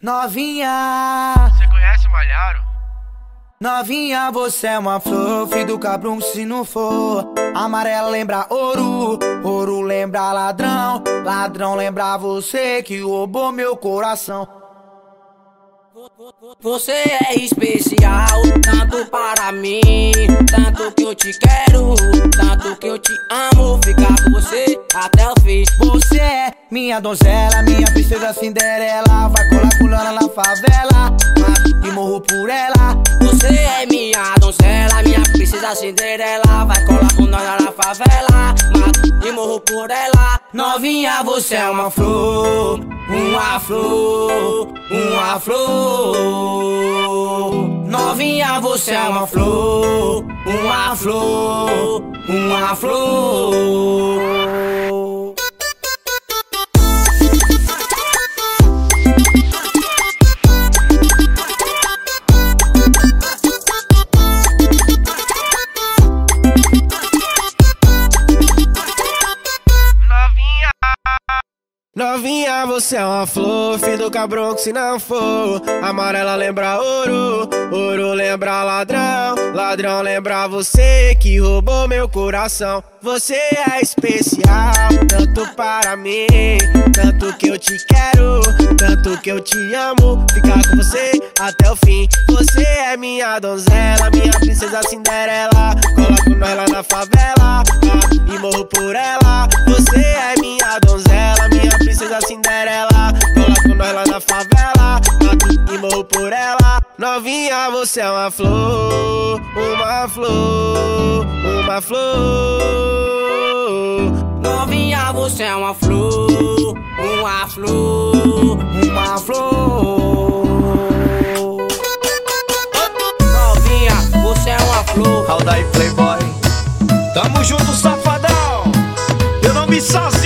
Novinha, Você conhece Malharo? novinha, você é uma flor, filho do cabrão se não for. Amarela lembra ouro, ouro lembra ladrão, ladrão lembra você que roubou meu coração. Você é especial, tanto para mim, tanto que eu te quero, tanto que eu te amo, ficar com você até o fim. Você é minha donzela, minha princesa Cinderela, vai colar pulando na favela, mato e morro por ela. Você é minha donzela, minha princesa Cinderela, vai colar com nós na favela, mato e morro por ela. Novinha, você é uma flor, uma flor, uma flor. Novinha, você é uma flor, uma flor, uma flor. Você é uma flor, do cabrão que se não for. Amarela lembra ouro, ouro lembra ladrão, ladrão lembra você que roubou meu coração. Você é especial, tanto para mim, tanto que eu te quero, tanto que eu te amo. Ficar com você até o fim. Você é minha donzela, minha princesa Cinderela. Coloco nós lá na favela ah, e morro por ela. Você é minha donzela, minha princesa Cinderela. Coloco nós lá na favela mato e morro por ela. Novinha, você é uma flor, uma flor, uma flor. Novinha, você é uma flor, uma flor, Uma flor. Novinha, você é uma flor. Aldair Playboy. Tamo junto, safadão. Eu não me sozinho,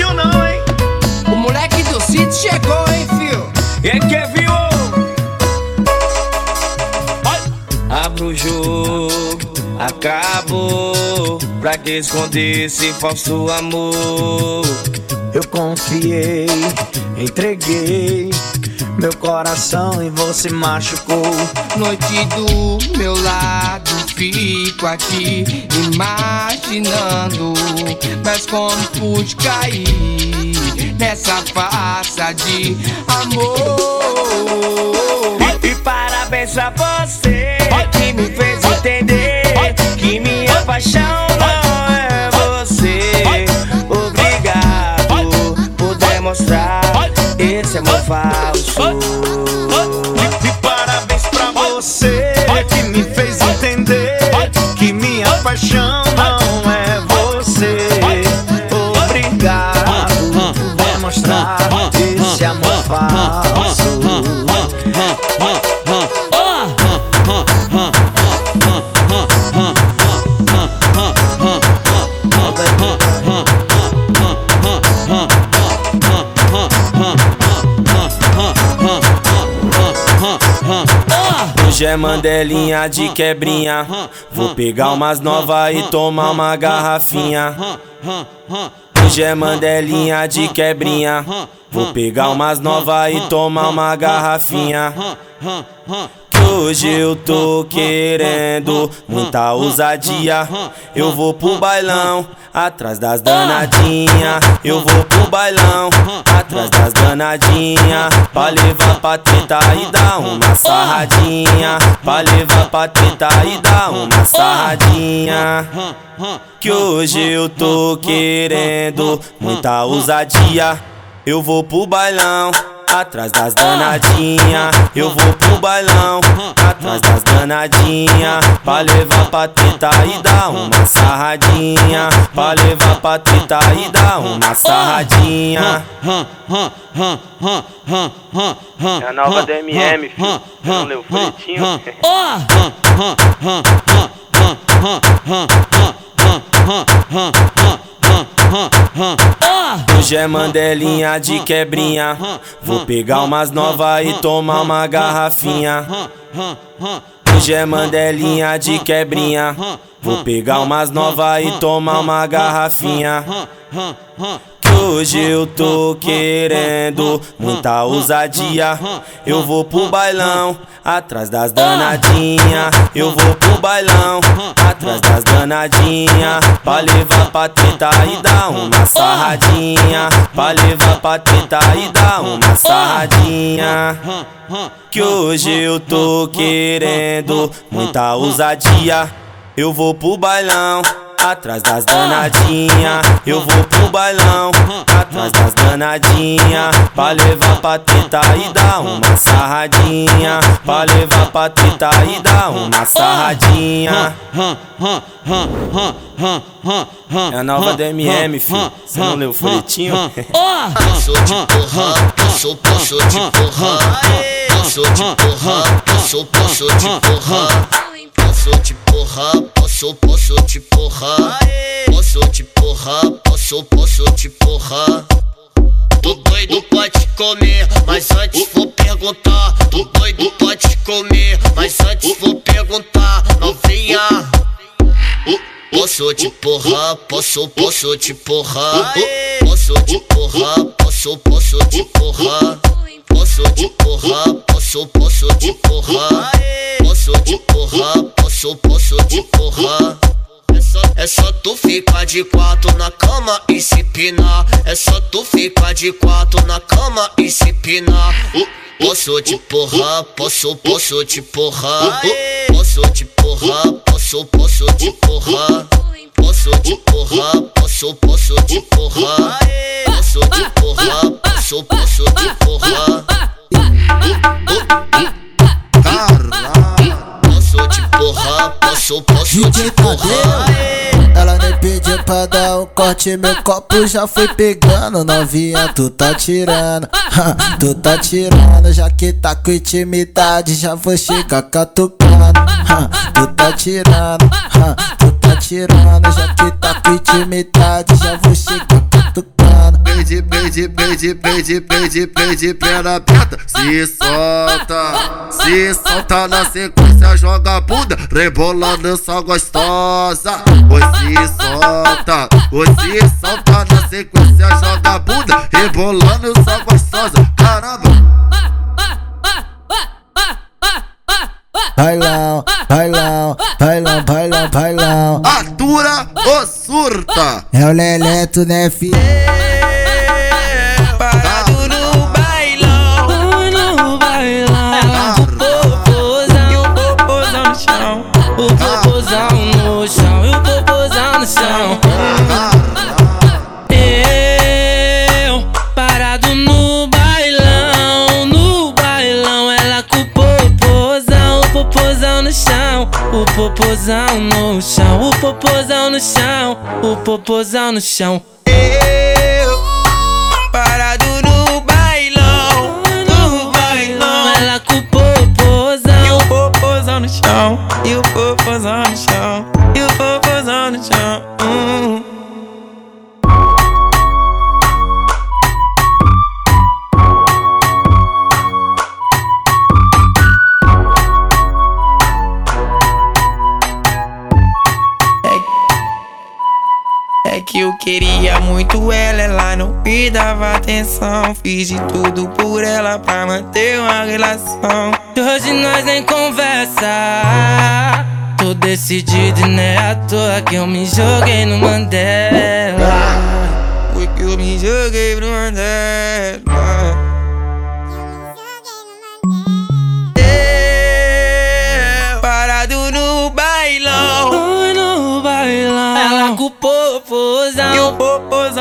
Pra que esconder esse falso amor? Eu confiei, entreguei meu coração e você machucou. Noite do meu lado, fico aqui imaginando. Mas como pude cair nessa farsa de amor? E, e parabéns pra você que me fez entender que minha paixão falso. E, parabéns pra você que me fez entender que minha paixão mandelinha de quebrinha. Vou pegar umas novas e tomar uma garrafinha. Hoje é mandelinha de quebrinha. Vou pegar umas novas e tomar uma garrafinha. Hoje eu tô querendo muita ousadia. Eu vou pro bailão, atrás das danadinha. Eu vou pro bailão, atrás das danadinha. Pra levar pra teta e dar uma sarradinha. Pra levar pra teta e dar uma sarradinha. Que hoje eu tô querendo muita ousadia. Eu vou pro bailão, atrás das danadinha. Eu vou pro bailão, atrás das danadinha. Pra levar pra teta e dar uma sarradinha. Pra levar pra teta e dar uma sarradinha. é a nova DMM, filho. Não leu o folhetinho? Hoje é mandelinha de quebrinha. Vou pegar umas novas e tomar uma garrafinha. Hoje é mandelinha de quebrinha. Vou pegar umas novas e tomar uma garrafinha. Hoje eu tô querendo muita ousadia. Eu vou pro bailão, atrás das danadinha. Eu vou pro bailão, atrás das danadinha. Pra levar pra tentar e dar uma sarradinha. Pra levar pra tentar e dar uma sarradinha. Que hoje eu tô querendo muita ousadia. Eu vou pro bailão atrás das danadinha. Eu vou pro bailão, atrás das danadinha. Pra levar pra tentar e dar uma sarradinha. Pra levar pra tentar e dar uma sarradinha. É a nova DMM, filho. Você não leu o folhetinho? Passou de porra, passou, passou de porra. Passou de porra, passou, passou de porra. Passou de porra, passou, passou de porra. Passou de porra, passou, passou de porra. Tô doido pode comer, mas antes vou perguntar. Tô doido pode comer, mas antes vou perguntar. Novinha. Posso te porra, posso, posso te porra. Posso te porra, posso, posso te porra. Posso te porra, posso, posso te porra. Posso te porra, posso, posso te porra. É só, é só tu ficar de quatro na cama e se pinar. É só tu ficar de quatro na cama e se pinar. Posso te porra, posso, posso te porra. Posso te porra, posso, posso te porra. Posso te porra, posso, posso te porra. Posso te porra, posso, posso te porra. Posso te porra, posso, posso te porra. Ela nem pediu pra dar um corte, meu copo já foi pegando. Novinha, tu tá tirando, tu tá tirando. Já que tá com intimidade, já vou chegar catucando. Tu tá tirando, tu tá tirando. Já que tá com intimidade, já vou chegar catucando. Pede, pede, pede, pede, pede, pede, perna aberta, se solta, se solta na sequência, joga a bunda, rebolando essa gostosa. Oi, se solta, oi, se solta na sequência, joga a bunda, rebolando essa gostosa. Caramba! Bailão, bailão, bailão, bailão, bailão. Atura ou surta? É o Leleto, né, filho? O popozão no chão, o popozão no chão. O popozão no chão. Eu parado queria muito ela, ela não me dava atenção. Fiz de tudo por ela pra manter uma relação. E hoje nós nem conversa. Tô decidido e não é à toa que eu me joguei no Mandela. Foi que eu me joguei no Mandela.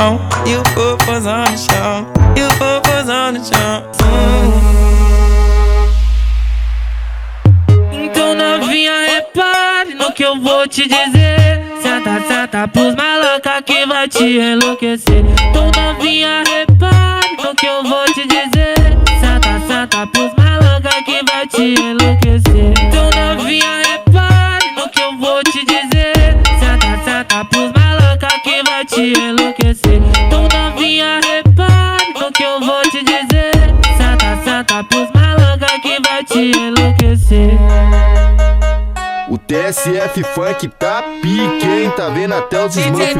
chão, e o popozão no chão, e o popozão no chão. Então novinha, repare no que eu vou te dizer. Senta Senta, pros maloca que vai te enlouquecer. Então novinha, repare no que eu vou te dizer. Senta, senta pros maloca que vai te enlouquecer. Então novinha, repare no que eu vou te dizer. Te enlouquecer. Então novinha, repare no que eu vou te dizer. Senta, senta pros maloca que vai te enlouquecer. O TSF Funk tá pique, hein? Tá vendo até os Smurf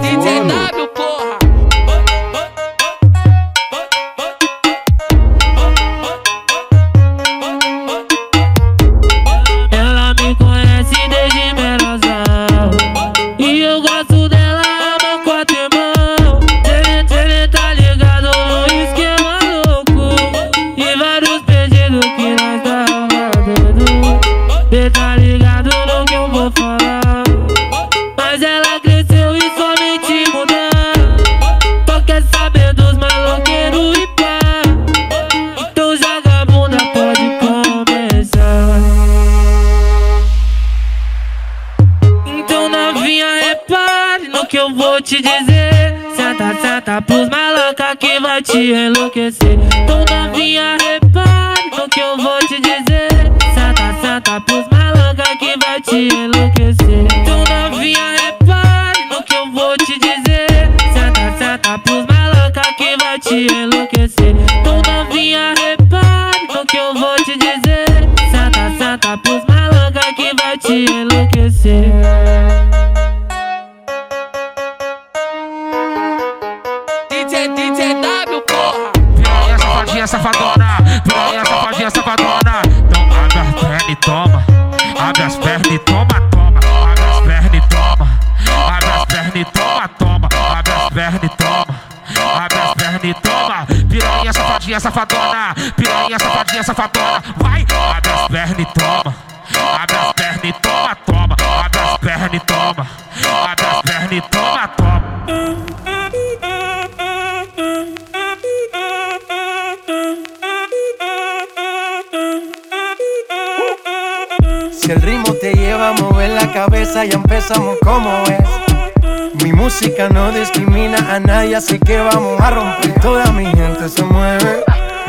Senta, senta pros maloca que vai te enlouquecer. Então novinha, repare no que eu vou te dizer. Senta, senta pros maloca que vai te enlouquecer. Então novinha, repare no que eu vou te dizer. Senta, senta pros maloca que vai te enlouquecer. Então novinha, repare no que eu vou te dizer. Senta, senta pros maloca que vai te enlouquecer safadona. E toma. E toma, toma. E toma. E toma, toma. Si el ritmo te lleva a mover la cabeza, ya empezamos como es. Mi música no discrimina a nadie, así que vamos a romper. Toda mi gente se mueve.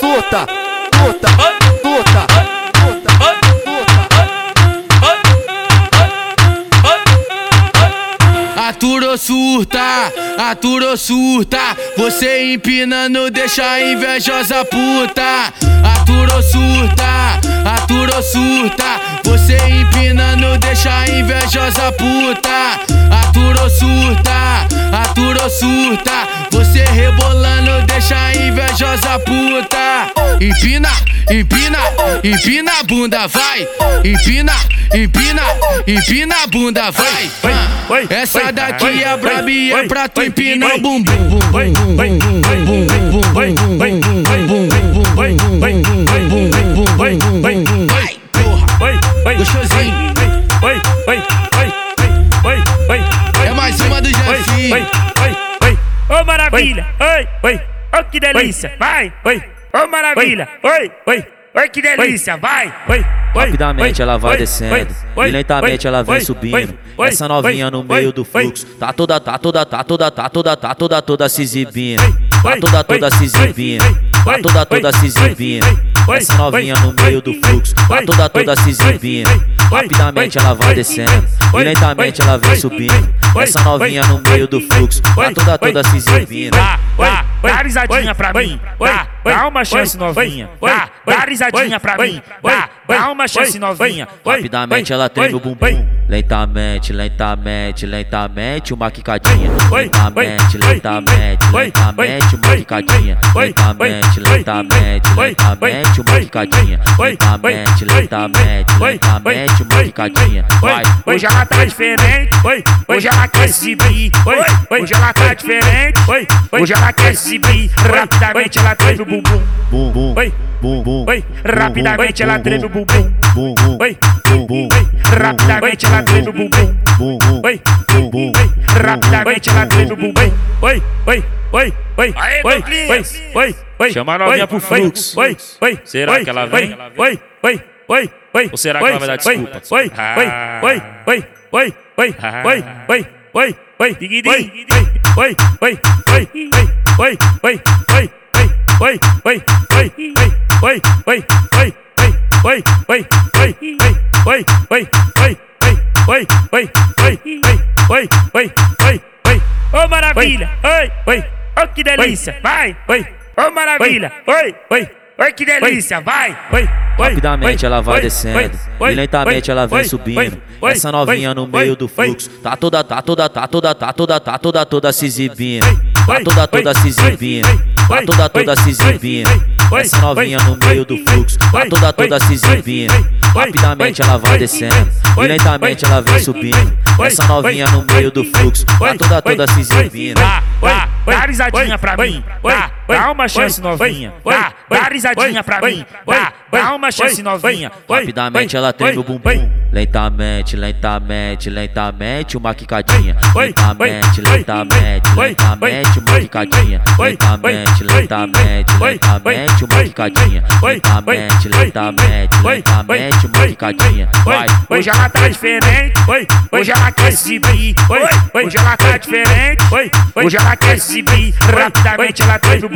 Surta? Surta, surta, Aturou surta, aturou surta. Você empinando deixa a invejosa puta. Aturou surta, aturou surta. Você empinando deixa a invejosa puta. Aturou surta, aturou surta você rebolando deixa a invejosa puta. Empina, empina, empina a bunda, vai. Empina, empina, empina a bunda, vai. Essa daqui é braba é pra tu empinar o bumbum. Gostosinho. É mais uma do Jefinho. Ô maravilha, oi, oi, oi que delícia, vai, oi, ô maravilha, oi, oi, oi. Que delícia, vai, oi, Rapidamente ela vai descendo. E lentamente ela vem subindo. Essa novinha no meio do fluxo, tá toda, tá toda, tá toda, tá toda, tá toda, toda se exibindo. Tá toda, toda se exibindo. Tá toda, toda se exibindo. Essa novinha no meio do fluxo, tá toda, toda se exibindo. Rapidamente ela vai descendo e lentamente ela vem subindo. Essa novinha no meio do fluxo, tá toda toda se exibindo. Dá, dá, dá risadinha pra mim, dá, dá uma chance novinha, dá, dá risadinha pra mim, dá, dá uma chance novinha. Rapidamente ela treme o bumbum. Lentamente, lentamente, lentamente, uma quicadinha. Lentamente, lentamente, lentamente, uma quicadinha. Lentamente, lentamente, lentamente, uma quicadinha. Lentamente, lentamente, lentamente, uma quicadinha. Vai, hoje ela tá diferente, hoje ela quer se exibir, hoje ela tá diferente, hoje ela quer se exibir. Rapidamente ela treme o bumbum. Bum, bum, bum, bum. Rapidamente ela treme o bumbum. Bum, bum, bum, bum. Rapidamente ela treme o bumbum. Bum, bum, bum, bum. Rapidamente ela treme o bumbum. Oi, oi, oi, oi, oi, oi, oi, oi. Chama a novinha pro fluxo. Oi, oi. Será que ela vem? Oi, oi, oi, oi. Ou será que ela vai dar desculpa? Oi, oi, oi, oi, oi, oi, oi, oi, oi, oi, digidi, oi, oi, oi, oi, oi, oi, oi, oi, oi, oi, oi, oi, oi, oi, oi, oi, oi, oi, oi, oi, oi, oi, oi, oi, oi, oi. Ô maravilha! Oi, oi, oh que delícia! Vai, oi, ô maravilha! Oi, oi, oi que delícia! Vai, oi, oi. Rapidamente ela vai descendo e lentamente ela vem subindo. Essa novinha no meio do fluxo, tá toda, tá toda, tá toda, tá toda, tá toda, toda se exibindo. Tá toda, toda se exibindo. Tá toda, toda se exibindo. Essa novinha no meio do fluxo, tá toda, toda se exibindo. Rapidamente ela vai descendo e lentamente ela vem subindo. Essa novinha no meio do fluxo, tá toda, toda se exibindo. Dá, dá risadinha pra mim, dá, dá uma chance novinha, dá, dá risadinha pra mim, dá, dá uma chance novinha. Rapidamente ela treme o bumbum. Lentamente, lentamente, lentamente, uma quicadinha. Lentamente, lentamente, lentamente, uma quicadinha. Lentamente, lentamente, lentamente, uma quicadinha. Lentamente, lentamente, lentamente, uma quicadinha. Vai, Hoje ela tá diferente, hoje ela quer se hoje ela tá diferente, hoje ela quer se. Rapidamente ela treme o bumbum.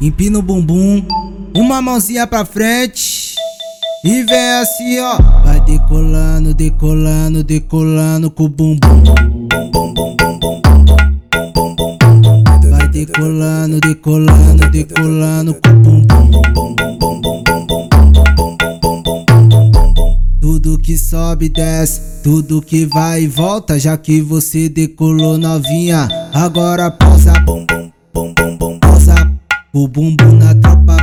empina o bumbum, uma mãozinha pra frente. E vem assim, ó. Vai decolando, decolando, decolando com o bumbum. Vai decolando, decolando, decolando com o bumbum. Tudo que sobe, desce, tudo que vai e volta. Já que você decolou novinha, agora pausa. O bumbum na tropa.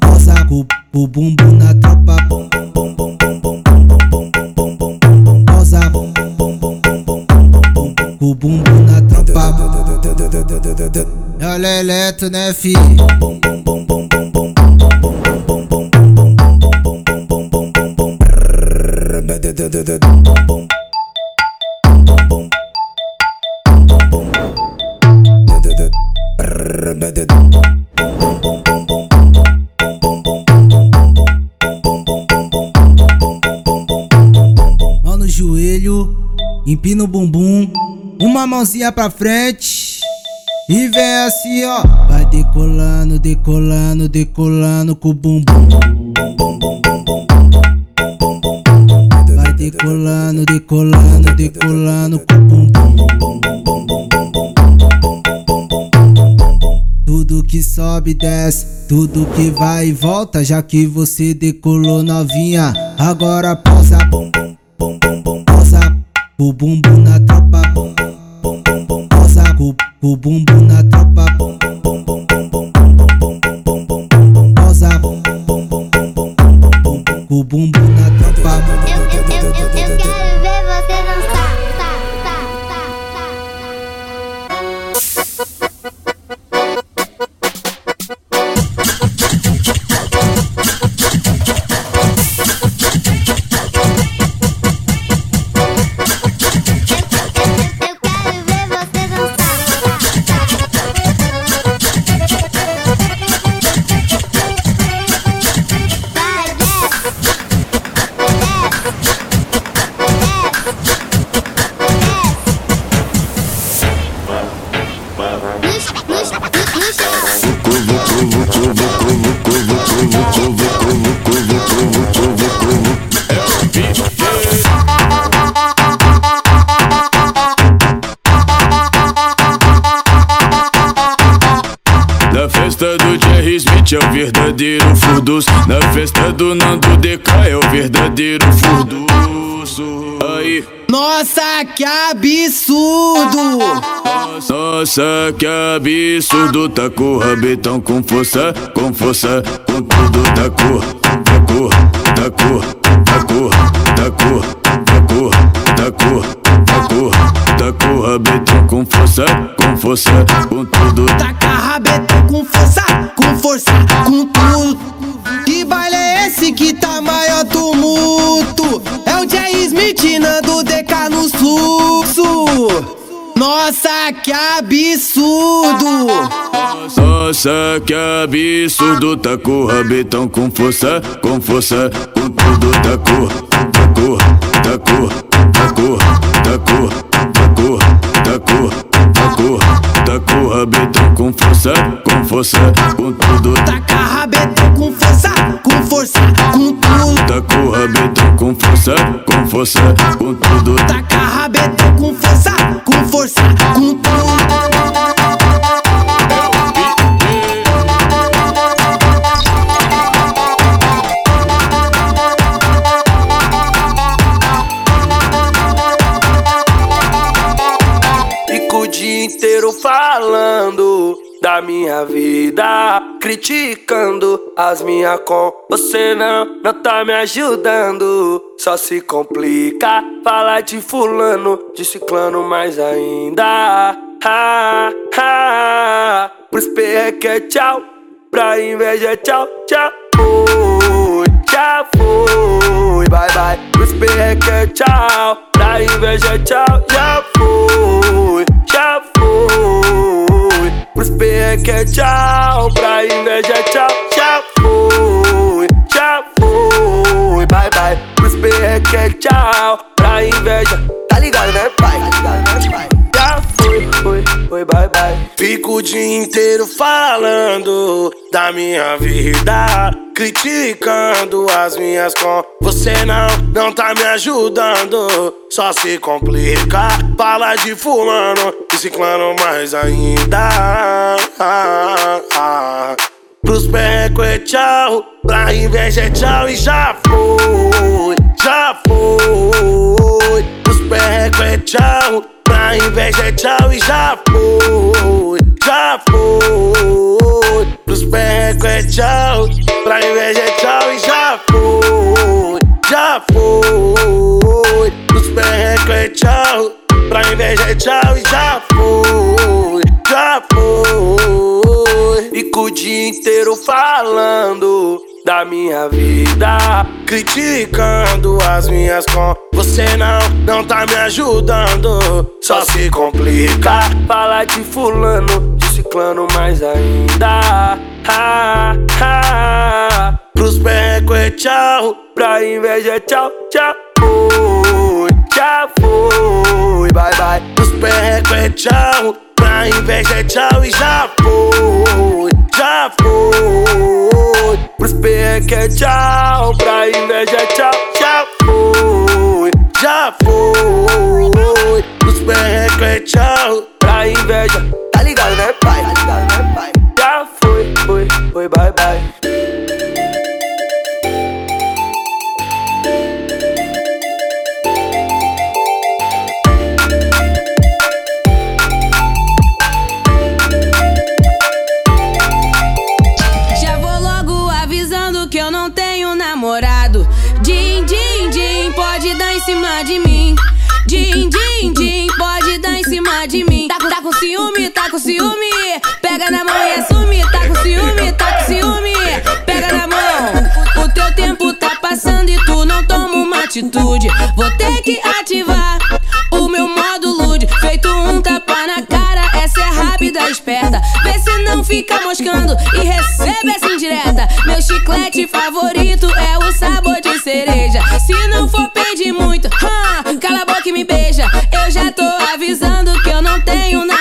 Pausa o o bumbum na tropa. Pausa o bumbum na tropa. É o Leleto, né, fi? Mão mãozinha pra frente. E vem assim, ó. Vai decolando, decolando, decolando com o bumbum. Vai decolando, decolando, decolando com o bumbum. Tudo que sobe, desce, tudo que vai e volta. Já que você decolou novinha, agora pausa. Pausa o bumbum na o, bumbum na tropa. Pausa o bumbum na tropa. É o verdadeiro furdus. Na festa do Nando DK é o verdadeiro furduço Aí. Nossa, que absurdo! Nossa, que absurdo. Tá com o rabetão com força, com força Com tudo. Tá cor, tá cor, tá cor, tá cor, tá cor, tá cor, tá cor, tá cor Tá com o rabetão com força, com força Com tudo. Taca Jay Smith Nando DK no fluxo. Nossa, que absurdo! Nossa, que absurdo Tá com o rabetão com força, com força Com tudo tá cor, tá cor, tá cor, tá cor, tá cor, tá cor, tá cor, tá cor Tá com o rabetão com força, com força Com tudo Taca rabetão com força, com força, com tudo. Tá com o rabetão com força, com força Com tudo Taca rabetão com força, com força, com tudo. Fico o dia inteiro falando da minha vida, criticando as minhas com. Você não, não tá me ajudando. Só se complica falar de fulano, de ciclano mais ainda. Ha, ha. Pros perreque é tchau, pra inveja é tchau, tchau. Fui, já fui, bye bye. Pros perreque é tchau, pra inveja é tchau, já fui, já fui. Pros perreque é tchau, pra inveja é tchau, já fui, já fui, bye bye. Pros perreque é tchau, pra inveja, tá ligado né pai? Tá ligado né pai? Fui, fui, bye bye. Fico o dia inteiro falando da minha vida, criticando as minhas com. Você não, não tá me ajudando. Só se complica, fala de fulano e ciclano mais ainda. Pros perreco é tchau, pra inveja é tchau e já foi, já foi. Pros perreco é tchau, pra inveja é tchau e já foi, já foi. Pros perreco é tchau, pra inveja é tchau e já foi, já foi. Pros perreco é tchau, pra inveja é tchau e já foi, já foi. Fico o dia inteiro falando da minha vida, criticando as minhas com. Você não, não tá me ajudando. Só se complica, fala de fulano, de ciclano mais ainda. Ha, ha. Pros perreco é tchau, pra inveja é tchau, tchau. Fui, já fui, bye bye. Pros perreco é tchau, pra inveja é tchau e já fui, já fui. Pros perreco é tchau, pra inveja é tchau, já fui, já fui. Pros perreco é tchau, pra inveja, tá ligado né pai? Tá ligado né pai? Já fui, fui, fui, bye bye. Ciúme. Pega na mão e assume. Tá com ciúme, tá com ciúme. Pega na mão. O teu tempo tá passando e tu não toma uma atitude. Vou ter que ativar o meu modo lude. Feito um tapa na cara, essa é rápida, esperta. Vê se não fica moscando e recebe essa indireta. Meu chiclete favorito é o sabor de cereja. Se não for pedir muito, hã, cala a boca e me beija. Eu já tô avisando que eu não tenho namorado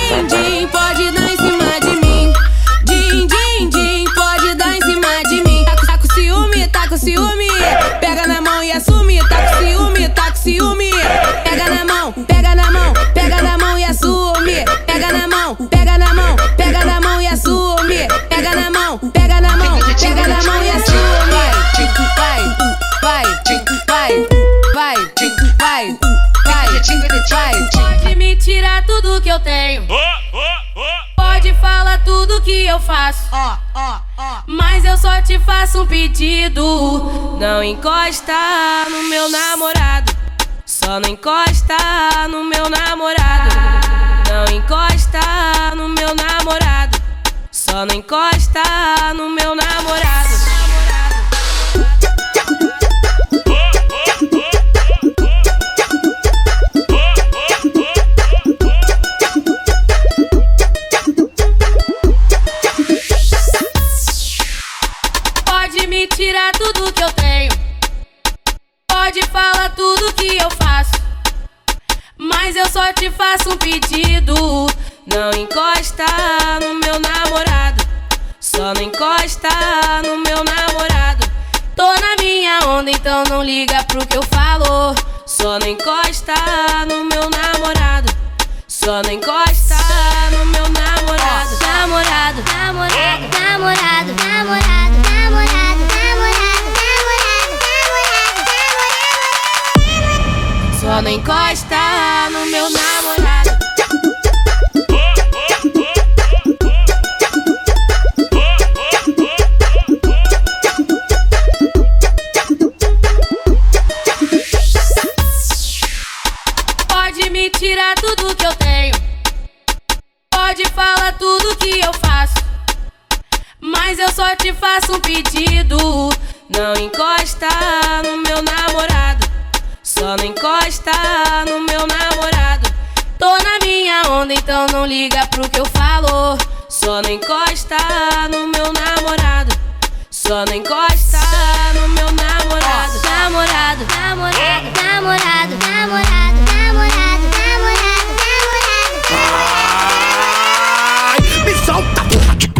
din, din, pode dar em cima de mim. Din, din, din, pode dar em cima de mim. Tá, tá com ciúme, tá com ciúme. Pega na mão e assumi, tá com ciúme, tá com ciúme. Pega na mão, pega na mão, pega na mão e assume. Pega na mão, pega na mão, pega na mão e assume. Pega na mão, pega na mão, pega na mão e assume. Vai, vai, vai, vai, vai, vai, vai, vai eu tenho. Pode falar tudo que eu faço. Mas eu só te faço um pedido. Não encosta no meu namorado. Só não encosta no meu namorado. Não encosta no meu namorado. Só não encosta no meu namorado. Tirar tudo que eu tenho. Pode falar tudo que eu faço. Mas eu só te faço um pedido. Não encosta no meu namorado. Só não encosta no meu namorado. Tô na minha onda, então não liga pro que eu falo. Só não encosta no meu namorado. Só não encosta no meu namorado. Namorado, namorado, namorado, namorado, namorado, Só não encosta no meu namorado. Pode me tirar tudo que eu tenho. Pode falar tudo que eu faço. Mas eu só te faço um pedido. Não encosta no meu namorado. Só não encosta no meu namorado. Tô na minha onda, então não liga pro que eu falo. Só não encosta no meu namorado. Só não encosta no meu namorado. Namorado, namorado, namorado, namorado, namorado, namorado, namorado, namorado. Me solta, porra!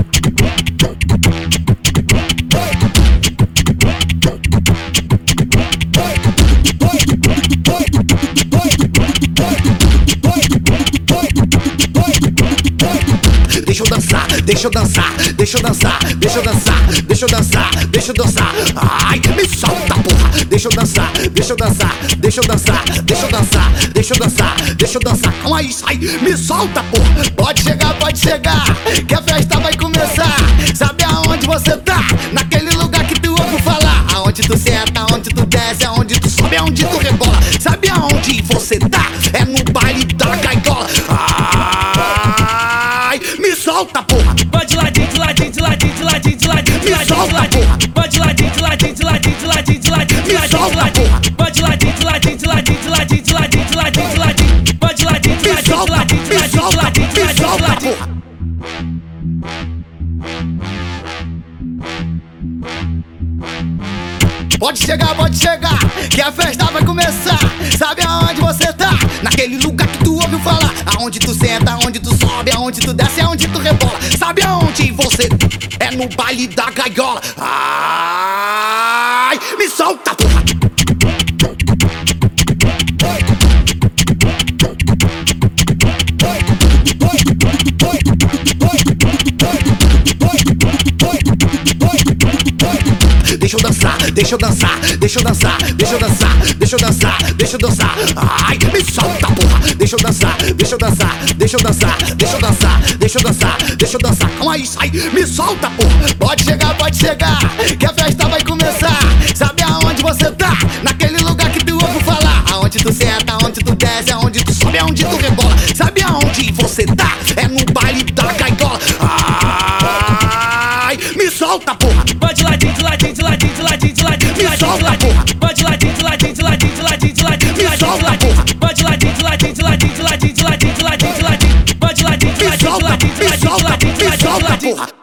Deixa eu dançar, deixa eu dançar, deixa eu dançar, deixa eu dançar, deixa eu dançar. Ai, me solta, porra! Deixa eu dançar, deixa eu dançar, deixa eu dançar, deixa eu dançar, deixa eu dançar, deixa eu dançar. Calma aí, sai, me solta, porra! Pode chegar, pode chegar, que a festa vai começar. Sabe aonde você tá? Naquele lugar que tu ouve falar. Aonde tu senta, aonde tu desce, aonde tu sobe, aonde tu rebola. Sabe aonde você tá? De ladinho, de solta, ladinho. Pode ladinho, de ladinho, de ladinho, de ladinho, de ladinho, de ladinho, de Me ladinho, de ladinho. De ladinho, de ladinho, de ladinho, de ladinho, de ladinho, de ladinho. De ladinho, de ladinho, de ladinho, de ladinho, de ladinho, de ladinho. Pode chegar, pode chegar, que a festa vai começar. Sabe aonde você tá? Naquele lugar que ouviu falar. Aonde tu senta, aonde tu sobe, aonde tu desce, aonde tu rebola. Sabe aonde você é no baile da gaiola. Ai, me solta, porra! Deixa eu dançar, deixa eu dançar, deixa eu dançar, deixa eu dançar, deixa eu dançar, deixa eu dançar. Ai, me solta, porra. Deixa eu dançar, deixa eu dançar, deixa eu dançar, deixa eu dançar, deixa eu dançar, deixa eu dançar. Calma aí, sai, me solta, porra. Pode chegar, pode chegar, que a festa vai começar. Sabe aonde você tá? Naquele lugar que tu ouve falar. Aonde tu senta, aonde tu desce, aonde tu sobe, aonde tu rebola. Sabe aonde você tá? É no baile da gaiola. Ai, me solta, porra. porra.